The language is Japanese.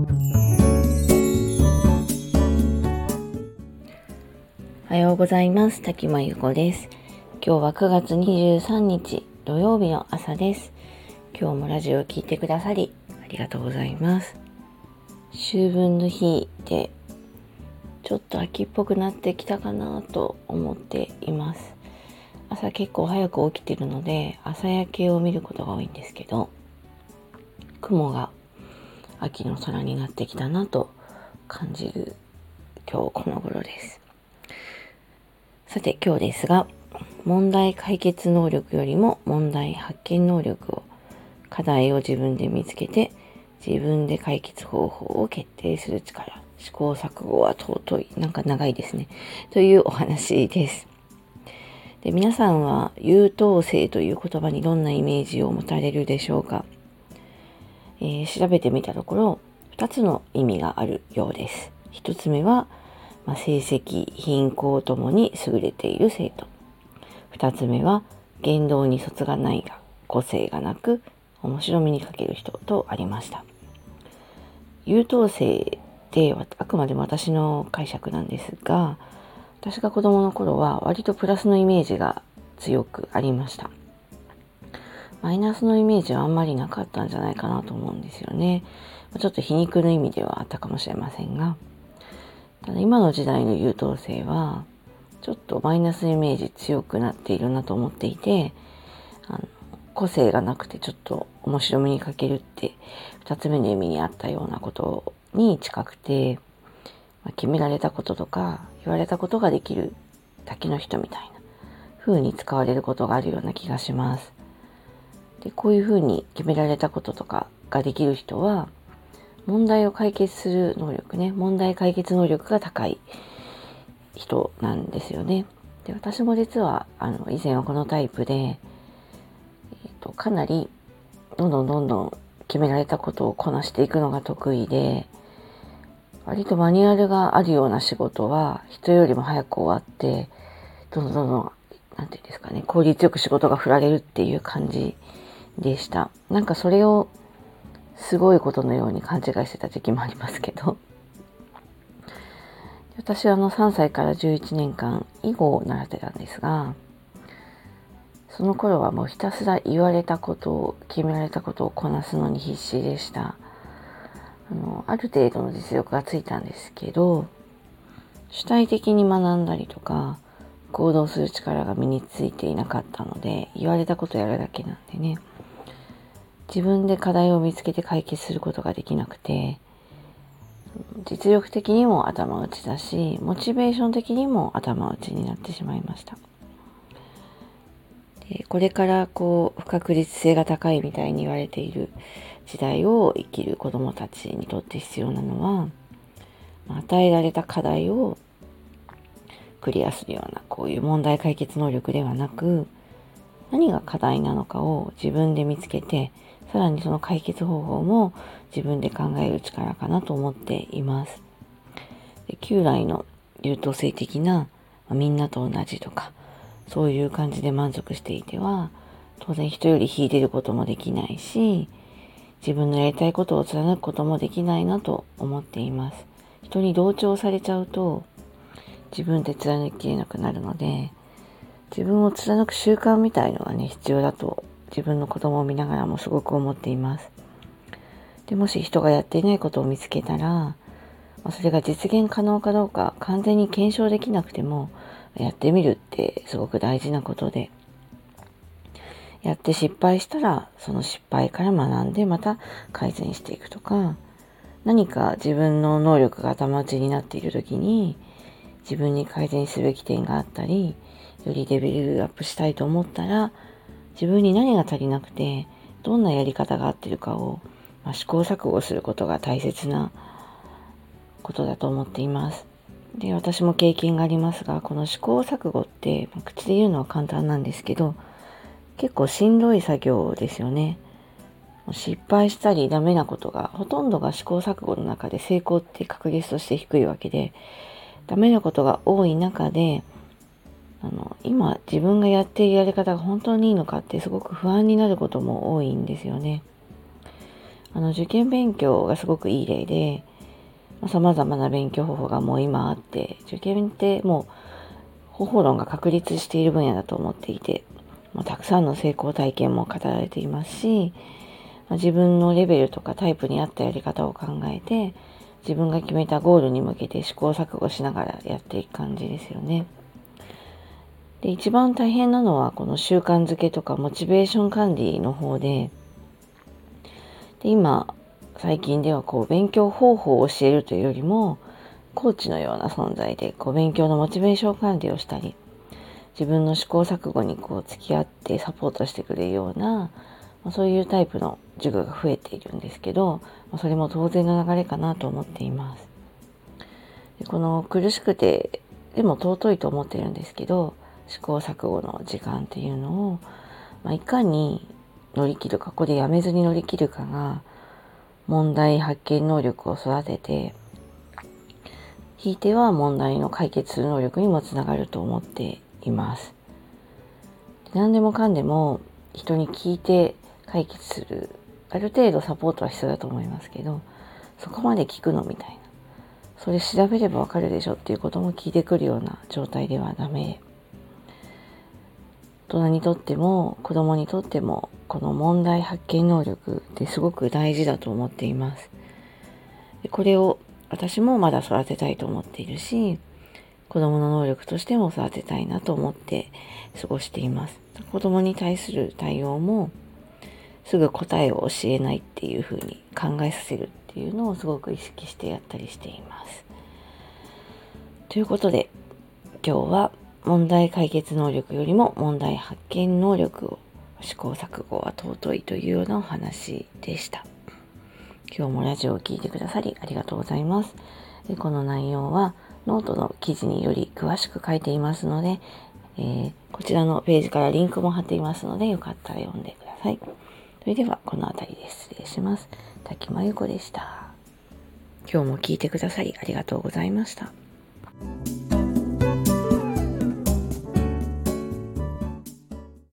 おはようございます。滝間ゆ子です。今日は9月23日土曜日の朝です。今日もラジオを聴いてくださりありがとうございます。秋分の日でちょっと秋っぽくなってきたかなと思っています。朝結構早く起きてるので朝焼けを見ることが多いんですけど雲が秋の空になってきたなと感じる今日この頃です。さて今日ですが問題解決能力よりも問題発見能力を課題を自分で見つけて自分で解決方法を決定する力試行錯誤は尊い。なんか長いですね。というお話です。で皆さんは優等生という言葉にどんなイメージを持たれるでしょうか、えー、調べてみたところ2つの意味があるようです1つ目はまあ、成績、貧困ともに優れている生徒。二つ目は、言動に卒がないが、個性がなく、面白みに欠ける人とありました。優等生ってあくまでも私の解釈なんですが、私が子供の頃は割とプラスのイメージが強くありました。マイナスのイメージはあんまりなかったんじゃないかなと思うんですよね。ちょっと皮肉の意味ではあったかもしれませんが。ただ今の時代の優等生はちょっとマイナスイメージ強くなっているなと思っていてあの個性がなくてちょっと面白みに欠けるって2つ目の意味にあったようなことに近くて、まあ、決められたこととか言われたことができるだけの人みたいな風に使われることがあるような気がします。でこういう風に決められたこととかができる人は問題を解決する能力ね、問題解決能力が高い人なんですよね。で私も実はあの以前はこのタイプで、えーと、かなりどんどんどんどん決められたことをこなしていくのが得意で割とマニュアルがあるような仕事は人よりも早く終わってどんどんどんどん何て言うんですかね効率よく仕事が振られるっていう感じでした。なんかそれをすごいことのように勘違いしてた時期もありますけど私はあの3歳から11年間囲碁を習ってたんですがその頃はもうひたすら言われたことを決められたことをこなすのに必死でしたあのある程度の実力がついたんですけど主体的に学んだりとか行動する力が身についていなかったので言われたことやるだけなんでね。自分で課題を見つけて解決することができなくて実力的にも頭打ちだしモチベーション的にも頭打ちになってしまいました。でこれからこう不確実性が高いみたいに言われている時代を生きる子どもたちにとって必要なのは与えられた課題をクリアするようなこういう問題解決能力ではなく何が課題なのかを自分で見つけてさらにその解決方法も自分で考える力かなと思っています。で旧来の優等生的な、まあ、みんなと同じとかそういう感じで満足していては当然人より引いてることもできないし自分のやりたいことを貫くこともできないなと思っています。人に同調されちゃうと自分で貫ききれなくなるので自分を貫く習慣みたいのがね必要だと自分の子供を見ながらもすごく思っています。でもし人がやっていないことを見つけたら、まそれが実現可能かどうか完全に検証できなくてもやってみるってすごく大事なことでやって失敗したらその失敗から学んでまた改善していくとか何か自分の能力が頭打ちになっている時に自分に改善すべき点があったりよりレベルアップしたいと思ったら自分に何が足りなくてどんなやり方が合ってるかを、まあ、試行錯誤することが大切なことだと思っています。で私も経験がありますがこの試行錯誤って、まあ、口で言うのは簡単なんですけど結構しんどい作業ですよね。失敗したりダメなことがほとんどが試行錯誤の中で成功って確率として低いわけでダメなことが多い中であの今自分がやっているやり方が本当にいいのかってすごく不安になることも多いんですよね。あの受験勉強がすごくいい例で、さまざ、まな勉強方法がもう今あって、受験ってもう方法論が確立している分野だと思っていて、まあ、たくさんの成功体験も語られていますし、まあ、自分のレベルとかタイプに合ったやり方を考えて、自分が決めたゴールに向けて試行錯誤しながらやっていく感じですよね。で、一番大変なのはこの習慣づけとかモチベーション管理の方で、で今、最近ではこう勉強方法を教えるというよりも、コーチのような存在でこう勉強のモチベーション管理をしたり、自分の試行錯誤にこう付き合ってサポートしてくれるような、ま、そういうタイプの授業が増えているんですけど、ま、それも当然の流れかなと思っています。でこの苦しくて、でも尊いと思ってるんですけど、試行錯誤の時間っていうのを、まあ、いかに乗り切るか、ここでやめずに乗り切るかが、問題発見能力を育てて、ひいては問題の解決する能力にもつながると思っています。何でもかんでも人に聞いて解決する、ある程度サポートは必要だと思いますけど、そこまで聞くのみたいな。それ調べればわかるでしょっていうことも聞いてくるような状態ではダメ。大人にとっても子供にとってもこの問題発見能力ってすごく大事だと思っています。でこれを私もまだ育てたいと思っているし、子供の能力としても育てたいなと思って過ごしています。子供に対する対応もすぐ答えを教えないっていうふうに考えさせるっていうのをすごく意識してやったりしています。ということで今日は問題解決能力よりも問題発見能力を試行錯誤は尊いというようなお話でした。今日もラジオを聴いてくださりありがとうございます。この内容はノートの記事により詳しく書いていますので、えー、こちらのページからリンクも貼っていますので、よかったら読んでください。それでは、この辺りで失礼します。滝真由子でした。今日も聞いてくださりありがとうございました。